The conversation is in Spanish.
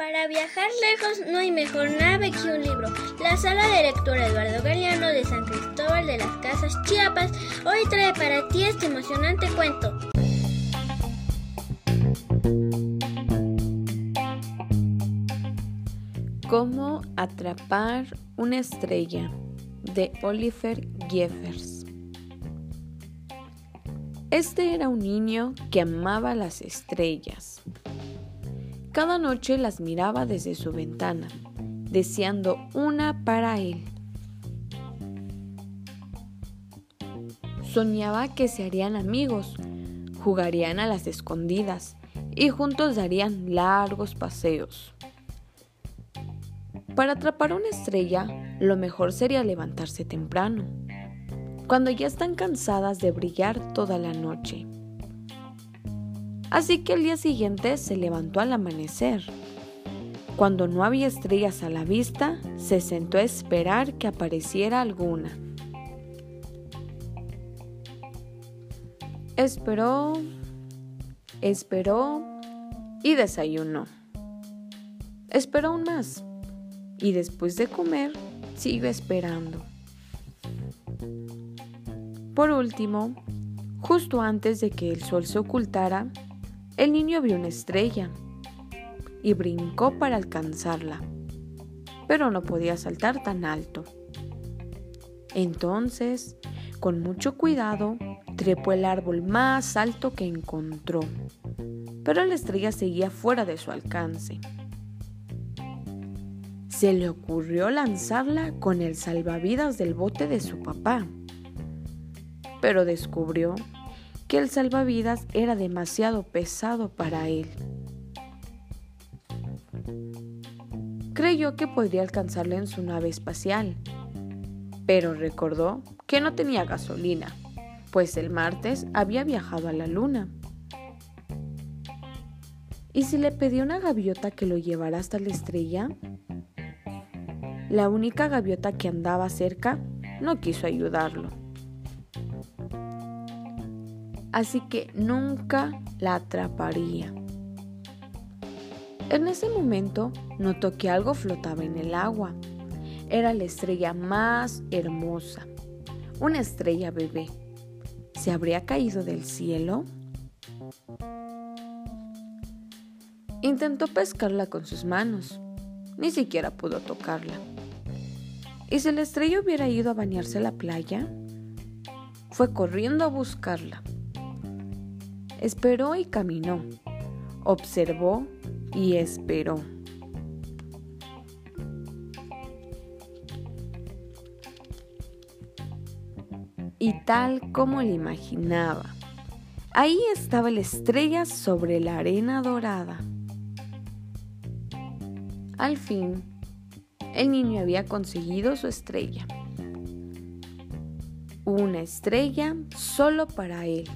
Para viajar lejos no hay mejor nave que un libro. La sala de lectura Eduardo Galeano de San Cristóbal de las Casas Chiapas hoy trae para ti este emocionante cuento. Cómo atrapar una estrella de Oliver Jeffers. Este era un niño que amaba las estrellas. Cada noche las miraba desde su ventana, deseando una para él. Soñaba que se harían amigos, jugarían a las escondidas y juntos darían largos paseos. Para atrapar una estrella, lo mejor sería levantarse temprano cuando ya están cansadas de brillar toda la noche. Así que el día siguiente se levantó al amanecer. Cuando no había estrellas a la vista, se sentó a esperar que apareciera alguna. Esperó, esperó y desayunó. Esperó aún más y después de comer siguió esperando. Por último, justo antes de que el sol se ocultara, el niño vio una estrella y brincó para alcanzarla, pero no podía saltar tan alto. Entonces, con mucho cuidado, trepó el árbol más alto que encontró, pero la estrella seguía fuera de su alcance. Se le ocurrió lanzarla con el salvavidas del bote de su papá pero descubrió que el salvavidas era demasiado pesado para él. Creyó que podría alcanzarlo en su nave espacial, pero recordó que no tenía gasolina, pues el martes había viajado a la luna. ¿Y si le pedía una gaviota que lo llevara hasta la estrella? La única gaviota que andaba cerca no quiso ayudarlo así que nunca la atraparía. En ese momento notó que algo flotaba en el agua. Era la estrella más hermosa, una estrella bebé. ¿Se habría caído del cielo? Intentó pescarla con sus manos. Ni siquiera pudo tocarla. ¿Y si la estrella hubiera ido a bañarse a la playa? Fue corriendo a buscarla. Esperó y caminó. Observó y esperó. Y tal como le imaginaba, ahí estaba la estrella sobre la arena dorada. Al fin, el niño había conseguido su estrella. Una estrella solo para él.